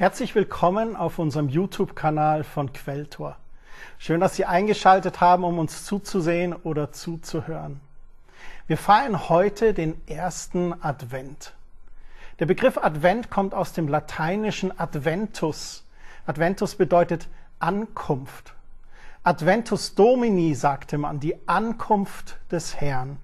Herzlich willkommen auf unserem YouTube-Kanal von Quelltor. Schön, dass Sie eingeschaltet haben, um uns zuzusehen oder zuzuhören. Wir feiern heute den ersten Advent. Der Begriff Advent kommt aus dem lateinischen Adventus. Adventus bedeutet Ankunft. Adventus Domini sagte man, die Ankunft des Herrn.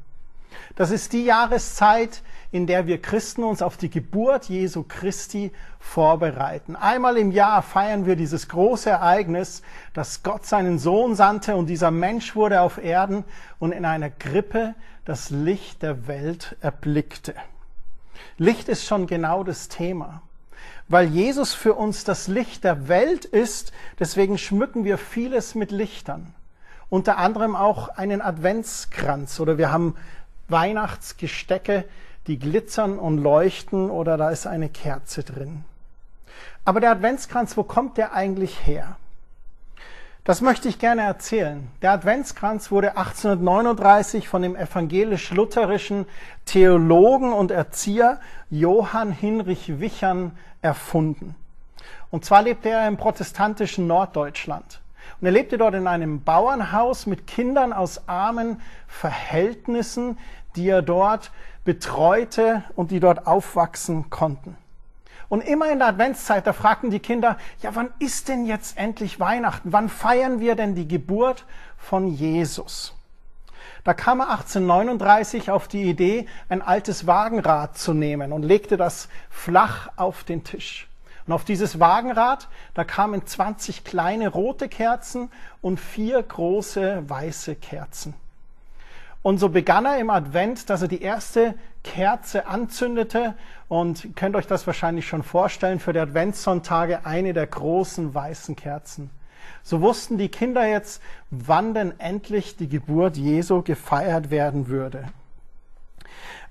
Das ist die Jahreszeit, in der wir Christen uns auf die Geburt Jesu Christi vorbereiten. Einmal im Jahr feiern wir dieses große Ereignis, dass Gott seinen Sohn sandte und dieser Mensch wurde auf Erden und in einer Grippe das Licht der Welt erblickte. Licht ist schon genau das Thema. Weil Jesus für uns das Licht der Welt ist, deswegen schmücken wir vieles mit Lichtern. Unter anderem auch einen Adventskranz oder wir haben Weihnachtsgestecke, die glitzern und leuchten oder da ist eine Kerze drin. Aber der Adventskranz, wo kommt der eigentlich her? Das möchte ich gerne erzählen. Der Adventskranz wurde 1839 von dem evangelisch-lutherischen Theologen und Erzieher Johann Hinrich Wichern erfunden. Und zwar lebte er im protestantischen Norddeutschland. Und er lebte dort in einem Bauernhaus mit Kindern aus armen Verhältnissen, die er dort betreute und die dort aufwachsen konnten. Und immer in der Adventszeit, da fragten die Kinder, ja, wann ist denn jetzt endlich Weihnachten? Wann feiern wir denn die Geburt von Jesus? Da kam er 1839 auf die Idee, ein altes Wagenrad zu nehmen und legte das flach auf den Tisch. Und auf dieses Wagenrad, da kamen 20 kleine rote Kerzen und vier große weiße Kerzen. Und so begann er im Advent, dass er die erste Kerze anzündete und könnt euch das wahrscheinlich schon vorstellen, für die Adventssonntage eine der großen weißen Kerzen. So wussten die Kinder jetzt, wann denn endlich die Geburt Jesu gefeiert werden würde.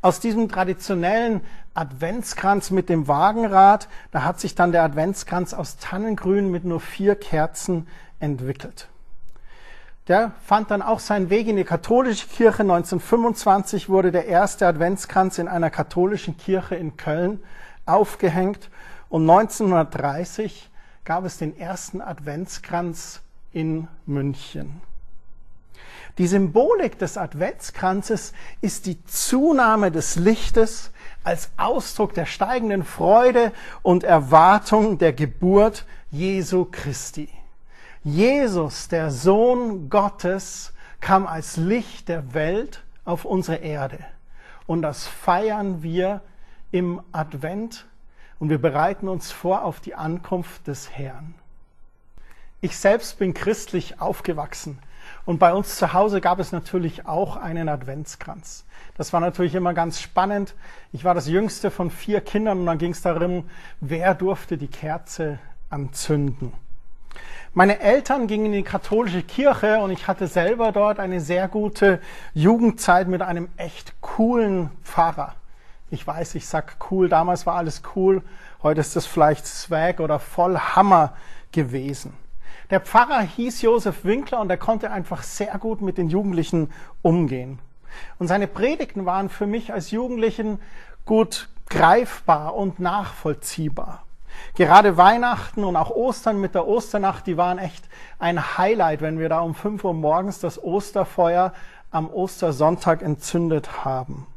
Aus diesem traditionellen Adventskranz mit dem Wagenrad, da hat sich dann der Adventskranz aus Tannengrün mit nur vier Kerzen entwickelt. Der fand dann auch seinen Weg in die katholische Kirche. 1925 wurde der erste Adventskranz in einer katholischen Kirche in Köln aufgehängt und 1930 gab es den ersten Adventskranz in München. Die Symbolik des Adventskranzes ist die Zunahme des Lichtes als Ausdruck der steigenden Freude und Erwartung der Geburt Jesu Christi. Jesus, der Sohn Gottes, kam als Licht der Welt auf unsere Erde. Und das feiern wir im Advent und wir bereiten uns vor auf die Ankunft des Herrn. Ich selbst bin christlich aufgewachsen und bei uns zu Hause gab es natürlich auch einen Adventskranz. Das war natürlich immer ganz spannend. Ich war das jüngste von vier Kindern und dann ging es darum, wer durfte die Kerze anzünden. Meine Eltern gingen in die katholische Kirche und ich hatte selber dort eine sehr gute Jugendzeit mit einem echt coolen Pfarrer. Ich weiß, ich sag cool, damals war alles cool, heute ist das vielleicht Swag oder voll Hammer gewesen. Der Pfarrer hieß Josef Winkler und er konnte einfach sehr gut mit den Jugendlichen umgehen. Und seine Predigten waren für mich als Jugendlichen gut greifbar und nachvollziehbar. Gerade Weihnachten und auch Ostern mit der Osternacht, die waren echt ein Highlight, wenn wir da um 5 Uhr morgens das Osterfeuer am Ostersonntag entzündet haben.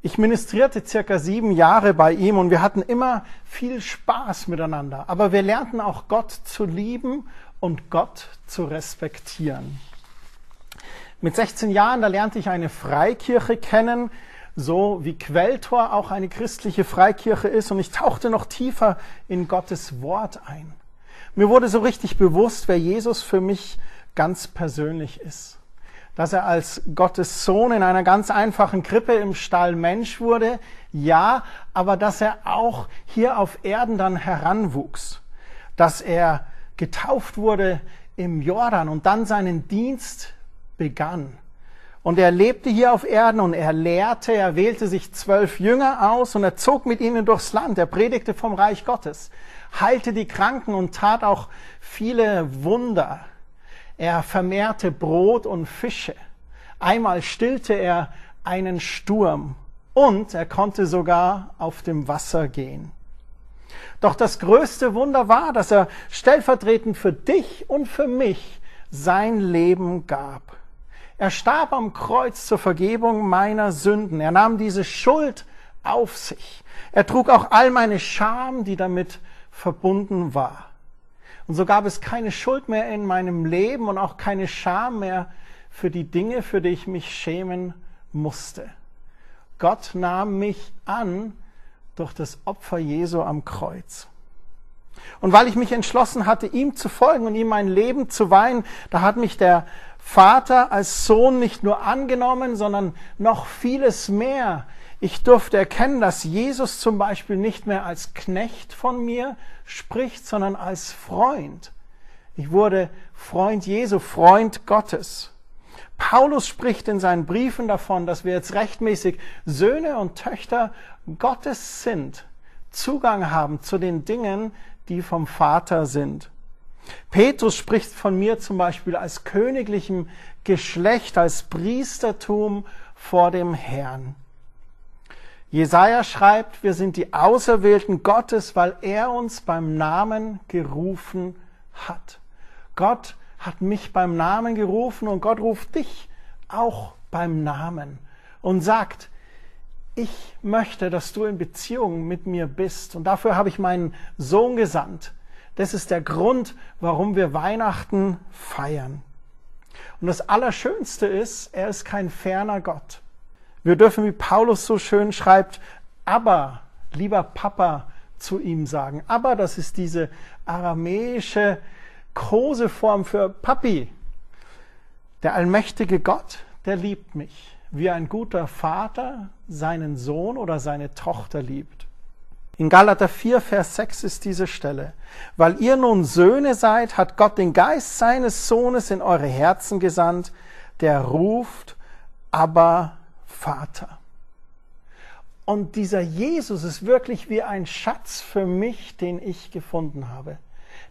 Ich ministrierte circa sieben Jahre bei ihm und wir hatten immer viel Spaß miteinander. Aber wir lernten auch Gott zu lieben und Gott zu respektieren. Mit 16 Jahren, da lernte ich eine Freikirche kennen, so wie Quelltor auch eine christliche Freikirche ist. Und ich tauchte noch tiefer in Gottes Wort ein. Mir wurde so richtig bewusst, wer Jesus für mich ganz persönlich ist. Dass er als Gottes Sohn in einer ganz einfachen Krippe im Stall Mensch wurde, ja, aber dass er auch hier auf Erden dann heranwuchs. Dass er getauft wurde im Jordan und dann seinen Dienst begann und er lebte hier auf Erden und er lehrte, er wählte sich zwölf Jünger aus und er zog mit ihnen durchs Land. Er predigte vom Reich Gottes, heilte die Kranken und tat auch viele Wunder. Er vermehrte Brot und Fische. Einmal stillte er einen Sturm und er konnte sogar auf dem Wasser gehen. Doch das größte Wunder war, dass er stellvertretend für dich und für mich sein Leben gab. Er starb am Kreuz zur Vergebung meiner Sünden. Er nahm diese Schuld auf sich. Er trug auch all meine Scham, die damit verbunden war. Und so gab es keine Schuld mehr in meinem Leben und auch keine Scham mehr für die Dinge, für die ich mich schämen musste. Gott nahm mich an durch das Opfer Jesu am Kreuz. Und weil ich mich entschlossen hatte, ihm zu folgen und ihm mein Leben zu weihen, da hat mich der Vater als Sohn nicht nur angenommen, sondern noch vieles mehr. Ich durfte erkennen, dass Jesus zum Beispiel nicht mehr als Knecht von mir spricht, sondern als Freund. Ich wurde Freund Jesu, Freund Gottes. Paulus spricht in seinen Briefen davon, dass wir jetzt rechtmäßig Söhne und Töchter Gottes sind, Zugang haben zu den Dingen, die vom Vater sind. Petrus spricht von mir zum Beispiel als königlichem Geschlecht, als Priestertum vor dem Herrn. Jesaja schreibt, wir sind die Auserwählten Gottes, weil er uns beim Namen gerufen hat. Gott hat mich beim Namen gerufen und Gott ruft dich auch beim Namen und sagt, ich möchte, dass du in Beziehung mit mir bist. Und dafür habe ich meinen Sohn gesandt, das ist der Grund, warum wir Weihnachten feiern. Und das Allerschönste ist, er ist kein ferner Gott. Wir dürfen, wie Paulus so schön schreibt, aber, lieber Papa, zu ihm sagen. Aber, das ist diese aramäische Koseform für Papi. Der allmächtige Gott, der liebt mich, wie ein guter Vater seinen Sohn oder seine Tochter liebt. In Galater 4, Vers 6 ist diese Stelle. Weil ihr nun Söhne seid, hat Gott den Geist seines Sohnes in eure Herzen gesandt, der ruft, aber Vater. Und dieser Jesus ist wirklich wie ein Schatz für mich, den ich gefunden habe.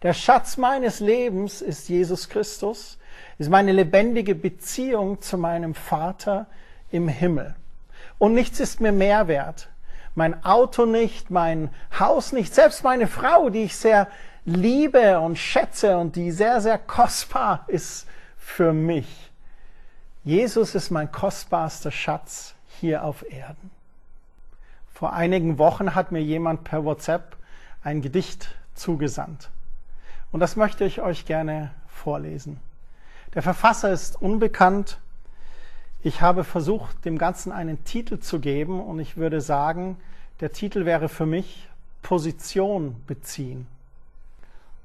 Der Schatz meines Lebens ist Jesus Christus, ist meine lebendige Beziehung zu meinem Vater im Himmel. Und nichts ist mir mehr wert mein Auto nicht, mein Haus nicht, selbst meine Frau, die ich sehr liebe und schätze und die sehr, sehr kostbar ist für mich. Jesus ist mein kostbarster Schatz hier auf Erden. Vor einigen Wochen hat mir jemand per WhatsApp ein Gedicht zugesandt. Und das möchte ich euch gerne vorlesen. Der Verfasser ist unbekannt, ich habe versucht, dem Ganzen einen Titel zu geben und ich würde sagen, der Titel wäre für mich Position beziehen.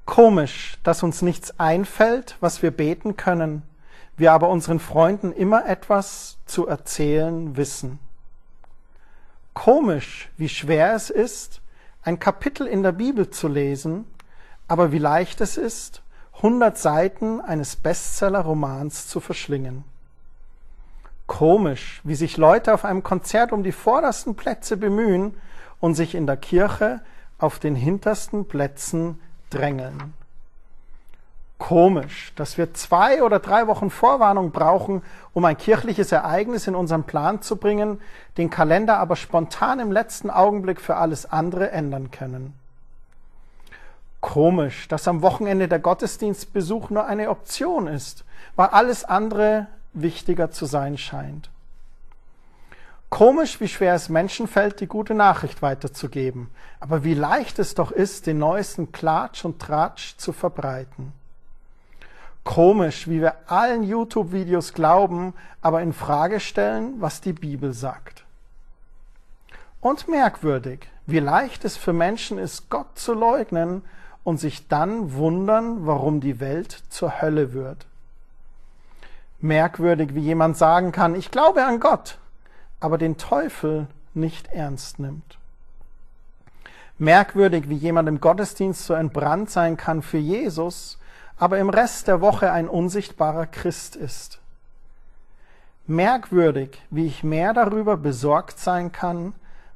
Komisch, dass uns nichts einfällt, was wir beten können, wir aber unseren Freunden immer etwas zu erzählen wissen. Komisch, wie schwer es ist, ein Kapitel in der Bibel zu lesen, aber wie leicht es ist, hundert Seiten eines Bestseller-Romans zu verschlingen. Komisch, wie sich Leute auf einem Konzert um die vordersten Plätze bemühen und sich in der Kirche auf den hintersten Plätzen drängeln. Komisch, dass wir zwei oder drei Wochen Vorwarnung brauchen, um ein kirchliches Ereignis in unseren Plan zu bringen, den Kalender aber spontan im letzten Augenblick für alles andere ändern können. Komisch, dass am Wochenende der Gottesdienstbesuch nur eine Option ist, weil alles andere wichtiger zu sein scheint. Komisch, wie schwer es Menschen fällt, die gute Nachricht weiterzugeben, aber wie leicht es doch ist, den neuesten Klatsch und Tratsch zu verbreiten. Komisch, wie wir allen YouTube-Videos glauben, aber in Frage stellen, was die Bibel sagt. Und merkwürdig, wie leicht es für Menschen ist, Gott zu leugnen und sich dann wundern, warum die Welt zur Hölle wird merkwürdig, wie jemand sagen kann, ich glaube an Gott, aber den Teufel nicht ernst nimmt. Merkwürdig, wie jemand im Gottesdienst so entbrannt sein kann für Jesus, aber im Rest der Woche ein unsichtbarer Christ ist. Merkwürdig, wie ich mehr darüber besorgt sein kann,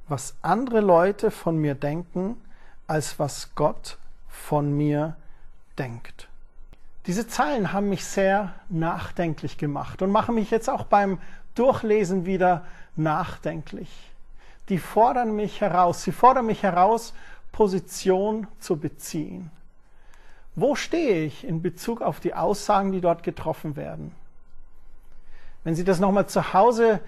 was andere Leute von mir denken, als was Gott von mir denkt. Diese Zeilen haben mich sehr nachdenklich gemacht und machen mich jetzt auch beim Durchlesen wieder nachdenklich. Die fordern mich heraus. Sie fordern mich heraus, Position zu beziehen. Wo stehe ich in Bezug auf die Aussagen, die dort getroffen werden? Wenn Sie das nochmal zu Hause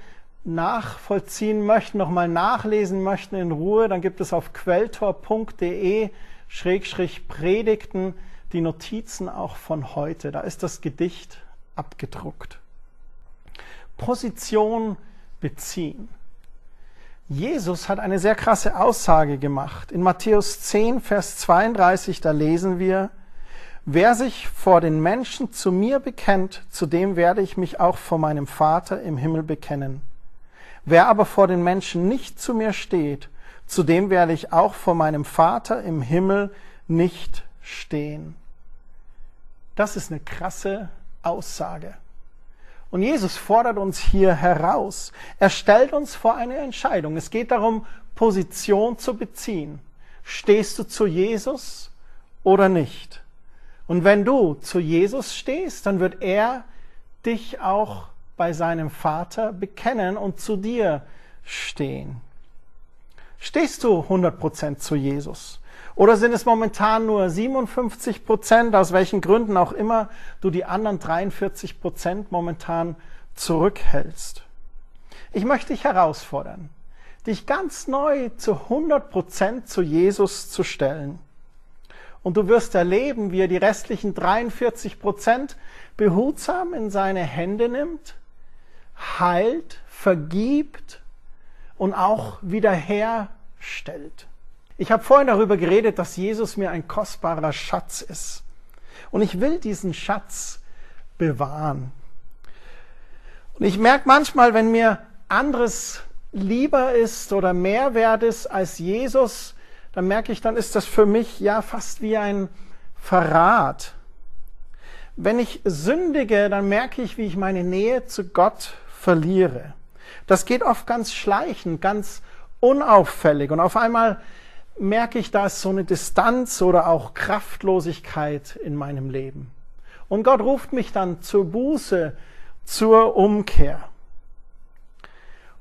nachvollziehen möchten, nochmal nachlesen möchten in Ruhe, dann gibt es auf quelltor.de Predigten die Notizen auch von heute. Da ist das Gedicht abgedruckt. Position beziehen. Jesus hat eine sehr krasse Aussage gemacht. In Matthäus 10, Vers 32, da lesen wir, Wer sich vor den Menschen zu mir bekennt, zu dem werde ich mich auch vor meinem Vater im Himmel bekennen. Wer aber vor den Menschen nicht zu mir steht, zu dem werde ich auch vor meinem Vater im Himmel nicht stehen. Das ist eine krasse Aussage. Und Jesus fordert uns hier heraus. Er stellt uns vor eine Entscheidung. Es geht darum, Position zu beziehen. Stehst du zu Jesus oder nicht? Und wenn du zu Jesus stehst, dann wird er dich auch bei seinem Vater bekennen und zu dir stehen. Stehst du 100% zu Jesus? Oder sind es momentan nur 57 Prozent, aus welchen Gründen auch immer du die anderen 43 Prozent momentan zurückhältst? Ich möchte dich herausfordern, dich ganz neu zu 100 Prozent zu Jesus zu stellen. Und du wirst erleben, wie er die restlichen 43 Prozent behutsam in seine Hände nimmt, heilt, vergibt und auch wiederherstellt. Ich habe vorhin darüber geredet, dass Jesus mir ein kostbarer Schatz ist. Und ich will diesen Schatz bewahren. Und ich merke manchmal, wenn mir anderes lieber ist oder mehr wert ist als Jesus, dann merke ich, dann ist das für mich ja fast wie ein Verrat. Wenn ich sündige, dann merke ich, wie ich meine Nähe zu Gott verliere. Das geht oft ganz schleichend, ganz unauffällig. Und auf einmal merke ich, da ist so eine Distanz oder auch Kraftlosigkeit in meinem Leben. Und Gott ruft mich dann zur Buße, zur Umkehr.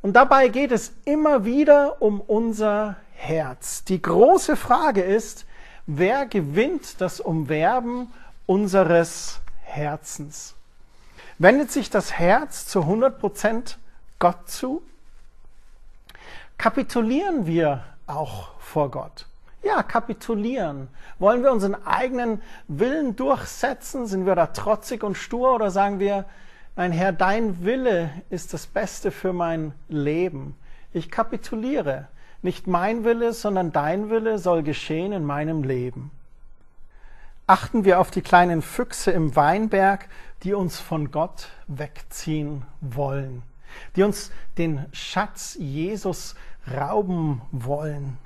Und dabei geht es immer wieder um unser Herz. Die große Frage ist, wer gewinnt das Umwerben unseres Herzens? Wendet sich das Herz zu 100 Prozent Gott zu? Kapitulieren wir auch vor Gott? Ja, kapitulieren. Wollen wir unseren eigenen Willen durchsetzen? Sind wir da trotzig und stur oder sagen wir, mein Herr, dein Wille ist das Beste für mein Leben. Ich kapituliere. Nicht mein Wille, sondern dein Wille soll geschehen in meinem Leben. Achten wir auf die kleinen Füchse im Weinberg, die uns von Gott wegziehen wollen, die uns den Schatz Jesus rauben wollen.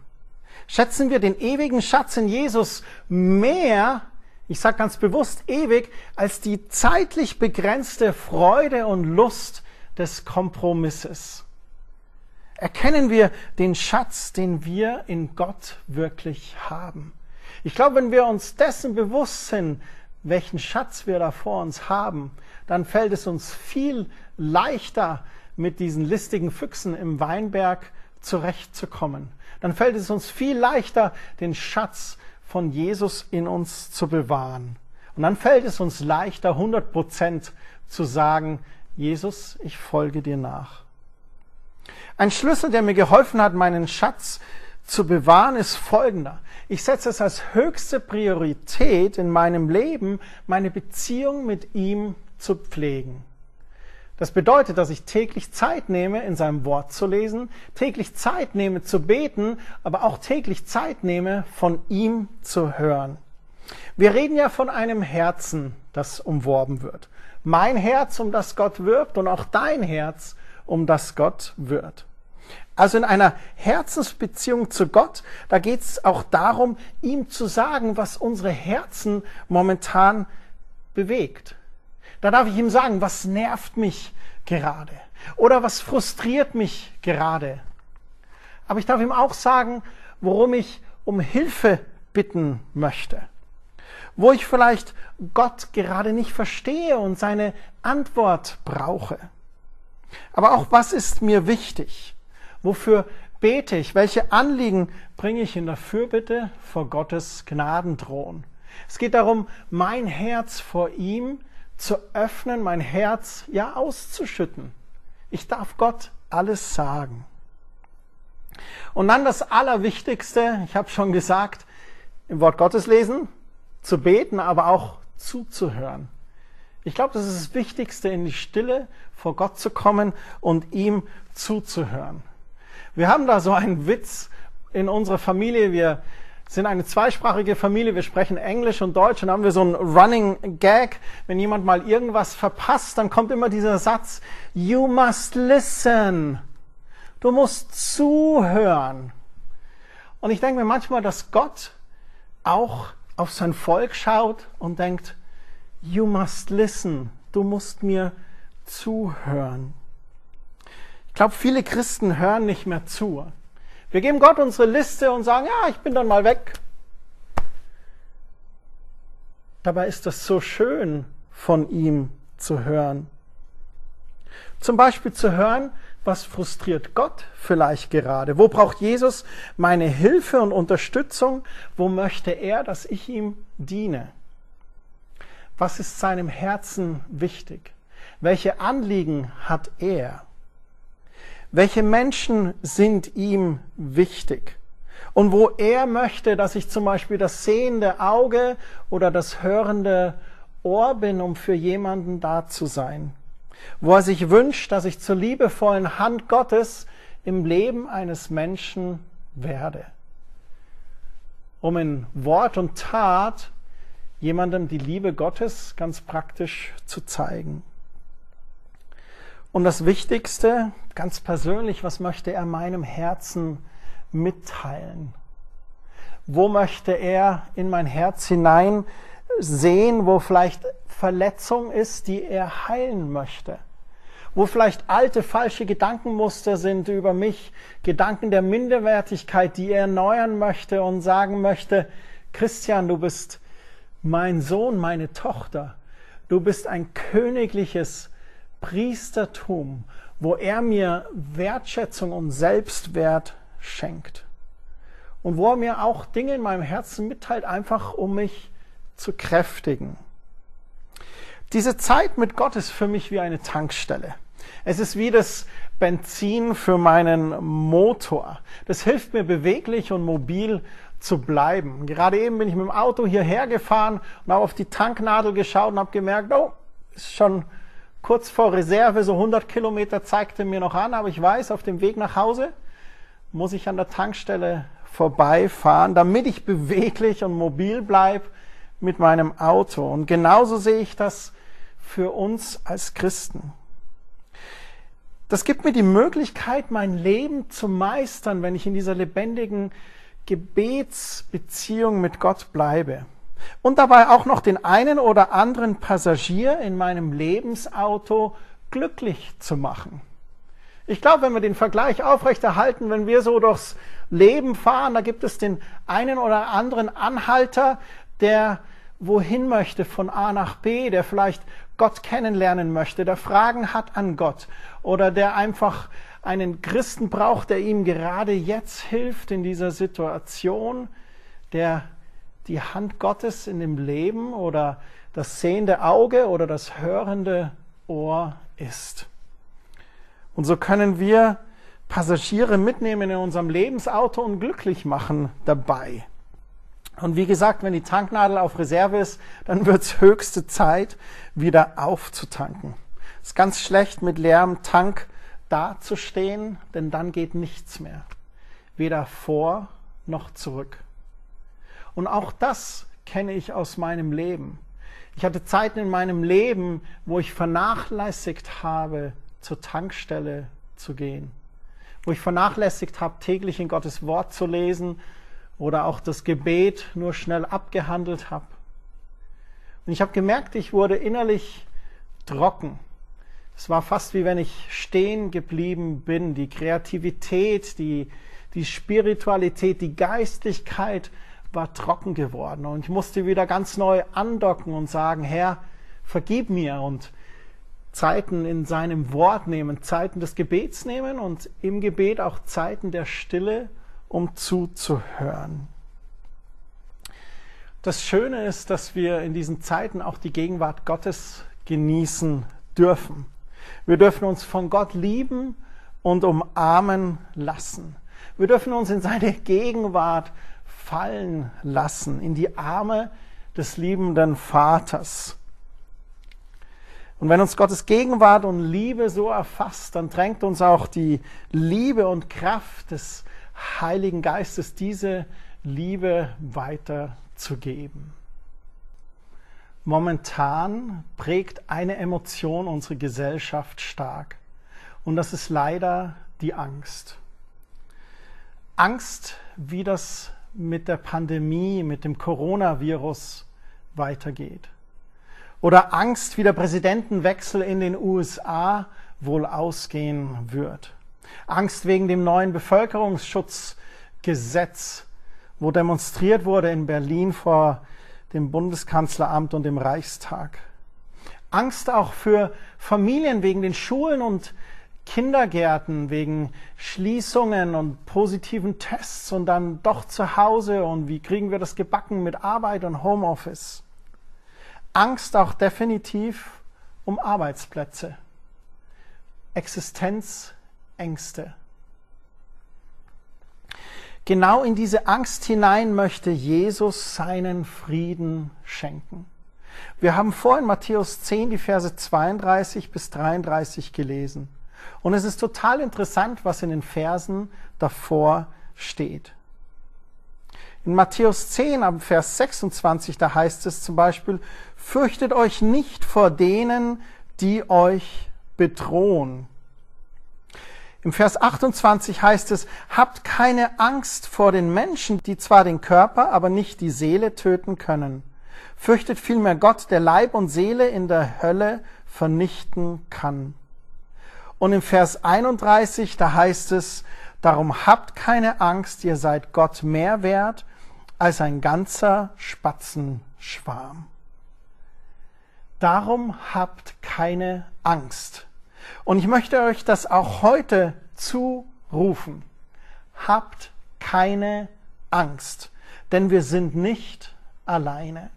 Schätzen wir den ewigen Schatz in Jesus mehr, ich sage ganz bewusst ewig, als die zeitlich begrenzte Freude und Lust des Kompromisses. Erkennen wir den Schatz, den wir in Gott wirklich haben. Ich glaube, wenn wir uns dessen bewusst sind, welchen Schatz wir da vor uns haben, dann fällt es uns viel leichter, mit diesen listigen Füchsen im Weinberg zurechtzukommen. Dann fällt es uns viel leichter, den Schatz von Jesus in uns zu bewahren. Und dann fällt es uns leichter, 100 Prozent zu sagen, Jesus, ich folge dir nach. Ein Schlüssel, der mir geholfen hat, meinen Schatz zu bewahren, ist folgender. Ich setze es als höchste Priorität in meinem Leben, meine Beziehung mit ihm zu pflegen. Das bedeutet, dass ich täglich Zeit nehme, in seinem Wort zu lesen, täglich Zeit nehme zu beten, aber auch täglich Zeit nehme, von ihm zu hören. Wir reden ja von einem Herzen, das umworben wird. Mein Herz, um das Gott wirbt und auch dein Herz, um das Gott wird. Also in einer Herzensbeziehung zu Gott, da geht es auch darum, ihm zu sagen, was unsere Herzen momentan bewegt. Da darf ich ihm sagen, was nervt mich gerade oder was frustriert mich gerade. Aber ich darf ihm auch sagen, worum ich um Hilfe bitten möchte. Wo ich vielleicht Gott gerade nicht verstehe und seine Antwort brauche. Aber auch was ist mir wichtig? Wofür bete ich? Welche Anliegen bringe ich in der Fürbitte vor Gottes Gnadenthron? Es geht darum, mein Herz vor ihm zu öffnen, mein Herz ja auszuschütten. Ich darf Gott alles sagen. Und dann das Allerwichtigste, ich habe schon gesagt, im Wort Gottes lesen, zu beten, aber auch zuzuhören. Ich glaube, das ist das Wichtigste, in die Stille vor Gott zu kommen und ihm zuzuhören. Wir haben da so einen Witz in unserer Familie. Wir sind eine zweisprachige Familie. Wir sprechen Englisch und Deutsch und haben wir so einen Running Gag. Wenn jemand mal irgendwas verpasst, dann kommt immer dieser Satz, you must listen. Du musst zuhören. Und ich denke mir manchmal, dass Gott auch auf sein Volk schaut und denkt, you must listen. Du musst mir zuhören. Ich glaube, viele Christen hören nicht mehr zu. Wir geben Gott unsere Liste und sagen, ja, ich bin dann mal weg. Dabei ist das so schön von ihm zu hören. Zum Beispiel zu hören, was frustriert Gott vielleicht gerade? Wo braucht Jesus meine Hilfe und Unterstützung? Wo möchte er, dass ich ihm diene? Was ist seinem Herzen wichtig? Welche Anliegen hat er? Welche Menschen sind ihm wichtig? Und wo er möchte, dass ich zum Beispiel das sehende Auge oder das hörende Ohr bin, um für jemanden da zu sein. Wo er sich wünscht, dass ich zur liebevollen Hand Gottes im Leben eines Menschen werde. Um in Wort und Tat jemandem die Liebe Gottes ganz praktisch zu zeigen. Und das Wichtigste, ganz persönlich, was möchte er meinem Herzen mitteilen? Wo möchte er in mein Herz hinein sehen, wo vielleicht Verletzung ist, die er heilen möchte? Wo vielleicht alte falsche Gedankenmuster sind über mich, Gedanken der Minderwertigkeit, die er erneuern möchte und sagen möchte, Christian, du bist mein Sohn, meine Tochter. Du bist ein königliches Priestertum, wo er mir Wertschätzung und Selbstwert schenkt. Und wo er mir auch Dinge in meinem Herzen mitteilt, einfach um mich zu kräftigen. Diese Zeit mit Gott ist für mich wie eine Tankstelle. Es ist wie das Benzin für meinen Motor. Das hilft mir beweglich und mobil zu bleiben. Gerade eben bin ich mit dem Auto hierher gefahren und habe auf die Tanknadel geschaut und habe gemerkt, oh, ist schon kurz vor Reserve, so 100 Kilometer zeigte mir noch an, aber ich weiß, auf dem Weg nach Hause muss ich an der Tankstelle vorbeifahren, damit ich beweglich und mobil bleibe mit meinem Auto. Und genauso sehe ich das für uns als Christen. Das gibt mir die Möglichkeit, mein Leben zu meistern, wenn ich in dieser lebendigen Gebetsbeziehung mit Gott bleibe und dabei auch noch den einen oder anderen Passagier in meinem Lebensauto glücklich zu machen. Ich glaube, wenn wir den Vergleich aufrechterhalten, wenn wir so durchs Leben fahren, da gibt es den einen oder anderen Anhalter, der wohin möchte von A nach B, der vielleicht Gott kennenlernen möchte, der Fragen hat an Gott oder der einfach einen Christen braucht, der ihm gerade jetzt hilft in dieser Situation, der die Hand Gottes in dem Leben oder das sehende Auge oder das hörende Ohr ist. Und so können wir Passagiere mitnehmen in unserem Lebensauto und glücklich machen dabei. Und wie gesagt, wenn die Tanknadel auf Reserve ist, dann wird es höchste Zeit, wieder aufzutanken. Es ist ganz schlecht, mit leerem Tank dazustehen, denn dann geht nichts mehr. Weder vor noch zurück. Und auch das kenne ich aus meinem Leben. Ich hatte Zeiten in meinem Leben, wo ich vernachlässigt habe, zur Tankstelle zu gehen. Wo ich vernachlässigt habe, täglich in Gottes Wort zu lesen oder auch das Gebet nur schnell abgehandelt habe. Und ich habe gemerkt, ich wurde innerlich trocken. Es war fast wie wenn ich stehen geblieben bin. Die Kreativität, die, die Spiritualität, die Geistigkeit war trocken geworden und ich musste wieder ganz neu andocken und sagen, Herr, vergib mir. Und Zeiten in seinem Wort nehmen, Zeiten des Gebets nehmen und im Gebet auch Zeiten der Stille, um zuzuhören. Das Schöne ist, dass wir in diesen Zeiten auch die Gegenwart Gottes genießen dürfen. Wir dürfen uns von Gott lieben und umarmen lassen. Wir dürfen uns in seine Gegenwart fallen lassen, in die Arme des liebenden Vaters. Und wenn uns Gottes Gegenwart und Liebe so erfasst, dann drängt uns auch die Liebe und Kraft des Heiligen Geistes, diese Liebe weiterzugeben. Momentan prägt eine Emotion unsere Gesellschaft stark. Und das ist leider die Angst. Angst, wie das mit der Pandemie, mit dem Coronavirus weitergeht. Oder Angst, wie der Präsidentenwechsel in den USA wohl ausgehen wird. Angst wegen dem neuen Bevölkerungsschutzgesetz, wo demonstriert wurde in Berlin vor dem Bundeskanzleramt und dem Reichstag. Angst auch für Familien wegen den Schulen und Kindergärten, wegen Schließungen und positiven Tests und dann doch zu Hause und wie kriegen wir das gebacken mit Arbeit und Homeoffice. Angst auch definitiv um Arbeitsplätze, Existenzängste. Genau in diese Angst hinein möchte Jesus seinen Frieden schenken. Wir haben vorhin Matthäus 10 die Verse 32 bis 33 gelesen. Und es ist total interessant, was in den Versen davor steht. In Matthäus 10 ab Vers 26, da heißt es zum Beispiel, fürchtet euch nicht vor denen, die euch bedrohen. Im Vers 28 heißt es, habt keine Angst vor den Menschen, die zwar den Körper, aber nicht die Seele töten können. Fürchtet vielmehr Gott, der Leib und Seele in der Hölle vernichten kann. Und im Vers 31, da heißt es, darum habt keine Angst, ihr seid Gott mehr wert als ein ganzer Spatzenschwarm. Darum habt keine Angst. Und ich möchte euch das auch heute zurufen. Habt keine Angst, denn wir sind nicht alleine.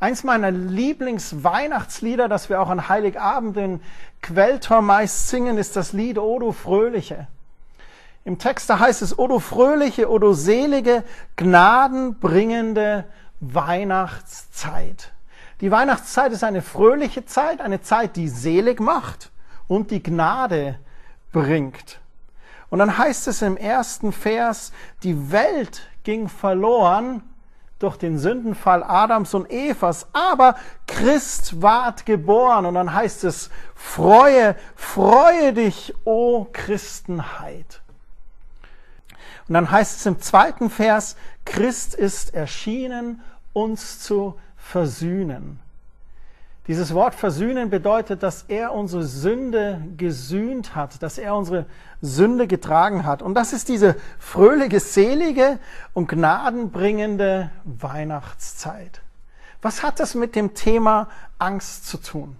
Eins meiner Lieblingsweihnachtslieder, das wir auch an Heiligabend in Quelltor meist singen, ist das Lied O du Fröhliche. Im Text da heißt es, O du fröhliche, o du selige, gnadenbringende Weihnachtszeit. Die Weihnachtszeit ist eine fröhliche Zeit, eine Zeit, die selig macht und die Gnade bringt. Und dann heißt es im ersten Vers, die Welt ging verloren durch den Sündenfall Adams und Evas, aber Christ ward geboren. Und dann heißt es, freue, freue dich, o Christenheit. Und dann heißt es im zweiten Vers, Christ ist erschienen, uns zu versöhnen. Dieses Wort versöhnen bedeutet, dass er unsere Sünde gesühnt hat, dass er unsere Sünde getragen hat. Und das ist diese fröhliche, selige und gnadenbringende Weihnachtszeit. Was hat das mit dem Thema Angst zu tun?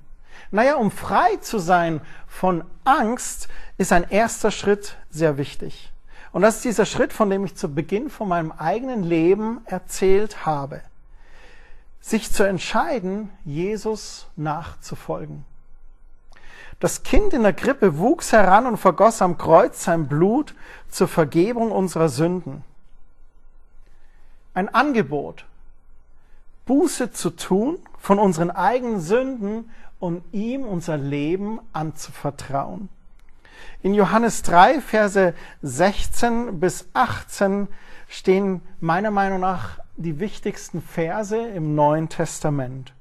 Naja, um frei zu sein von Angst, ist ein erster Schritt sehr wichtig. Und das ist dieser Schritt, von dem ich zu Beginn von meinem eigenen Leben erzählt habe. Sich zu entscheiden, Jesus nachzufolgen. Das Kind in der Krippe wuchs heran und vergoss am Kreuz sein Blut zur Vergebung unserer Sünden. Ein Angebot, Buße zu tun von unseren eigenen Sünden und ihm unser Leben anzuvertrauen. In Johannes 3, Verse 16 bis 18 stehen meiner Meinung nach die wichtigsten Verse im Neuen Testament.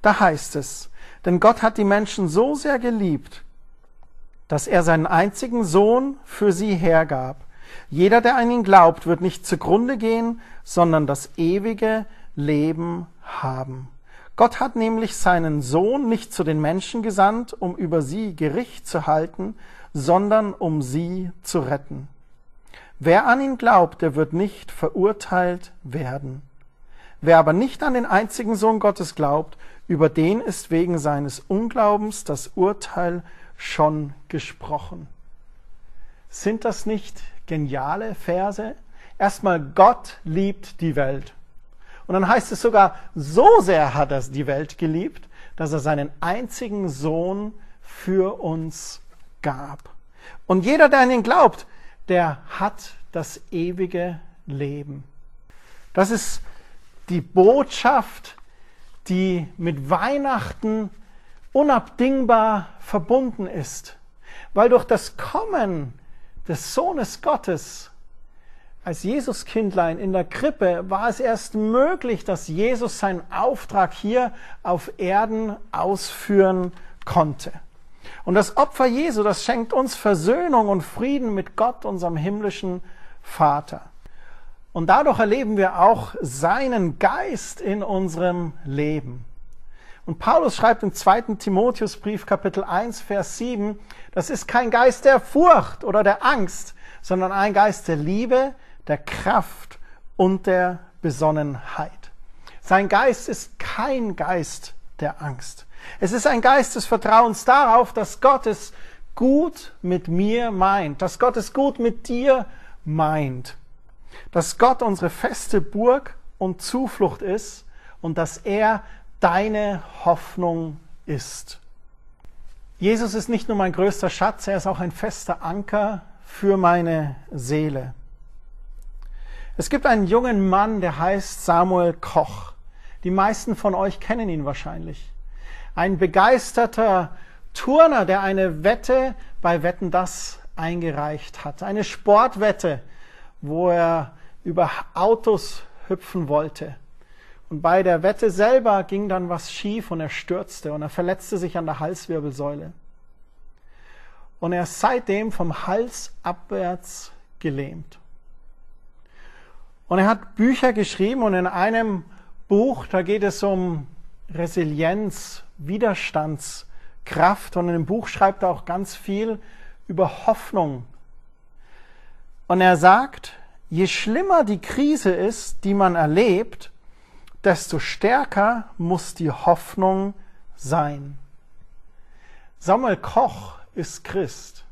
Da heißt es, denn Gott hat die Menschen so sehr geliebt, dass er seinen einzigen Sohn für sie hergab. Jeder, der an ihn glaubt, wird nicht zugrunde gehen, sondern das ewige Leben haben. Gott hat nämlich seinen Sohn nicht zu den Menschen gesandt, um über sie Gericht zu halten, sondern um sie zu retten. Wer an ihn glaubt, der wird nicht verurteilt werden. Wer aber nicht an den einzigen Sohn Gottes glaubt, über den ist wegen seines Unglaubens das Urteil schon gesprochen. Sind das nicht geniale Verse? Erstmal, Gott liebt die Welt. Und dann heißt es sogar, so sehr hat er die Welt geliebt, dass er seinen einzigen Sohn für uns gab. Und jeder, der an ihn glaubt, der hat das ewige Leben. Das ist die Botschaft, die mit Weihnachten unabdingbar verbunden ist, weil durch das Kommen des Sohnes Gottes als Jesuskindlein in der Krippe war es erst möglich, dass Jesus seinen Auftrag hier auf Erden ausführen konnte. Und das Opfer Jesu, das schenkt uns Versöhnung und Frieden mit Gott, unserem himmlischen Vater. Und dadurch erleben wir auch seinen Geist in unserem Leben. Und Paulus schreibt im zweiten Timotheusbrief Kapitel 1, Vers 7, das ist kein Geist der Furcht oder der Angst, sondern ein Geist der Liebe, der Kraft und der Besonnenheit. Sein Geist ist kein Geist der Angst. Es ist ein Geist des Vertrauens darauf, dass Gott es gut mit mir meint, dass Gott es gut mit dir meint, dass Gott unsere feste Burg und Zuflucht ist und dass er deine Hoffnung ist. Jesus ist nicht nur mein größter Schatz, er ist auch ein fester Anker für meine Seele. Es gibt einen jungen Mann, der heißt Samuel Koch. Die meisten von euch kennen ihn wahrscheinlich. Ein begeisterter Turner, der eine Wette bei Wetten das eingereicht hat. Eine Sportwette, wo er über Autos hüpfen wollte. Und bei der Wette selber ging dann was schief und er stürzte und er verletzte sich an der Halswirbelsäule. Und er ist seitdem vom Hals abwärts gelähmt. Und er hat Bücher geschrieben und in einem Buch, da geht es um Resilienz, Widerstandskraft und in dem Buch schreibt er auch ganz viel über Hoffnung. Und er sagt, je schlimmer die Krise ist, die man erlebt, desto stärker muss die Hoffnung sein. Samuel Koch ist Christ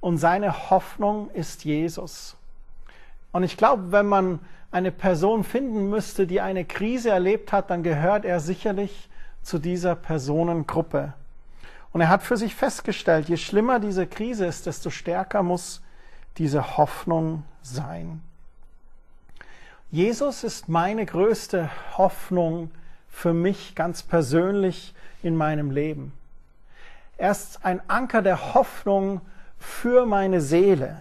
und seine Hoffnung ist Jesus. Und ich glaube, wenn man eine Person finden müsste, die eine Krise erlebt hat, dann gehört er sicherlich zu dieser Personengruppe. Und er hat für sich festgestellt, je schlimmer diese Krise ist, desto stärker muss diese Hoffnung sein. Jesus ist meine größte Hoffnung für mich ganz persönlich in meinem Leben. Er ist ein Anker der Hoffnung für meine Seele.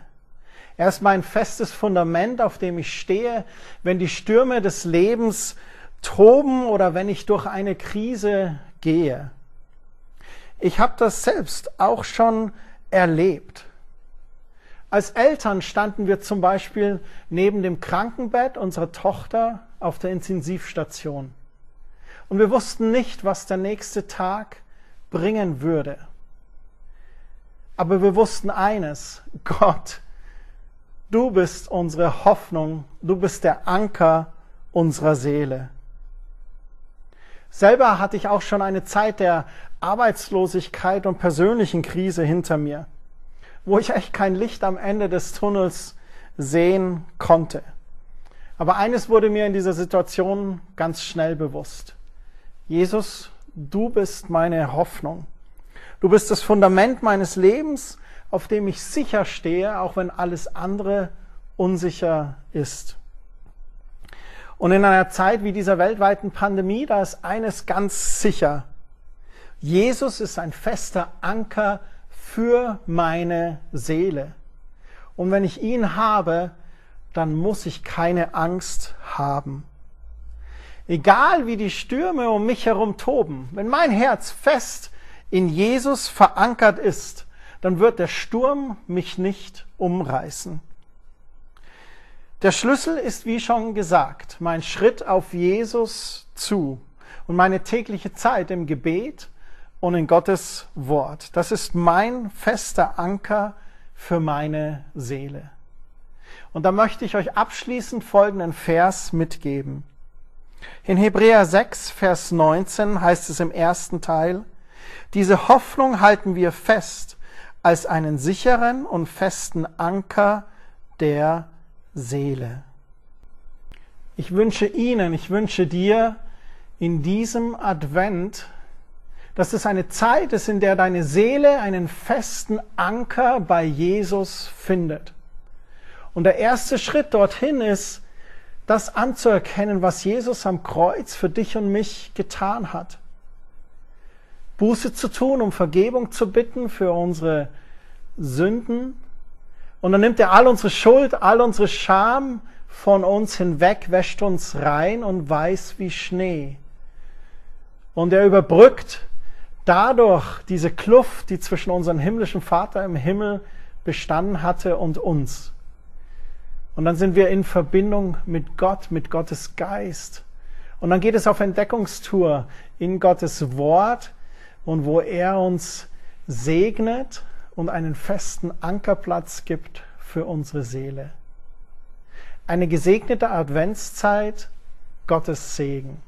Er ist mein festes Fundament, auf dem ich stehe, wenn die Stürme des Lebens toben oder wenn ich durch eine Krise gehe. Ich habe das selbst auch schon erlebt. Als Eltern standen wir zum Beispiel neben dem Krankenbett unserer Tochter auf der Intensivstation. Und wir wussten nicht, was der nächste Tag bringen würde. Aber wir wussten eines, Gott Du bist unsere Hoffnung, du bist der Anker unserer Seele. Selber hatte ich auch schon eine Zeit der Arbeitslosigkeit und persönlichen Krise hinter mir, wo ich echt kein Licht am Ende des Tunnels sehen konnte. Aber eines wurde mir in dieser Situation ganz schnell bewusst. Jesus, du bist meine Hoffnung. Du bist das Fundament meines Lebens auf dem ich sicher stehe, auch wenn alles andere unsicher ist. Und in einer Zeit wie dieser weltweiten Pandemie, da ist eines ganz sicher. Jesus ist ein fester Anker für meine Seele. Und wenn ich ihn habe, dann muss ich keine Angst haben. Egal wie die Stürme um mich herum toben, wenn mein Herz fest in Jesus verankert ist, dann wird der Sturm mich nicht umreißen. Der Schlüssel ist, wie schon gesagt, mein Schritt auf Jesus zu und meine tägliche Zeit im Gebet und in Gottes Wort. Das ist mein fester Anker für meine Seele. Und da möchte ich euch abschließend folgenden Vers mitgeben. In Hebräer 6, Vers 19 heißt es im ersten Teil, diese Hoffnung halten wir fest als einen sicheren und festen Anker der Seele. Ich wünsche Ihnen, ich wünsche dir in diesem Advent, dass es eine Zeit ist, in der deine Seele einen festen Anker bei Jesus findet. Und der erste Schritt dorthin ist, das anzuerkennen, was Jesus am Kreuz für dich und mich getan hat. Buße zu tun, um Vergebung zu bitten für unsere Sünden. Und dann nimmt er all unsere Schuld, all unsere Scham von uns hinweg, wäscht uns rein und weiß wie Schnee. Und er überbrückt dadurch diese Kluft, die zwischen unserem himmlischen Vater im Himmel bestanden hatte und uns. Und dann sind wir in Verbindung mit Gott, mit Gottes Geist. Und dann geht es auf Entdeckungstour in Gottes Wort und wo er uns segnet und einen festen Ankerplatz gibt für unsere Seele. Eine gesegnete Adventszeit, Gottes Segen.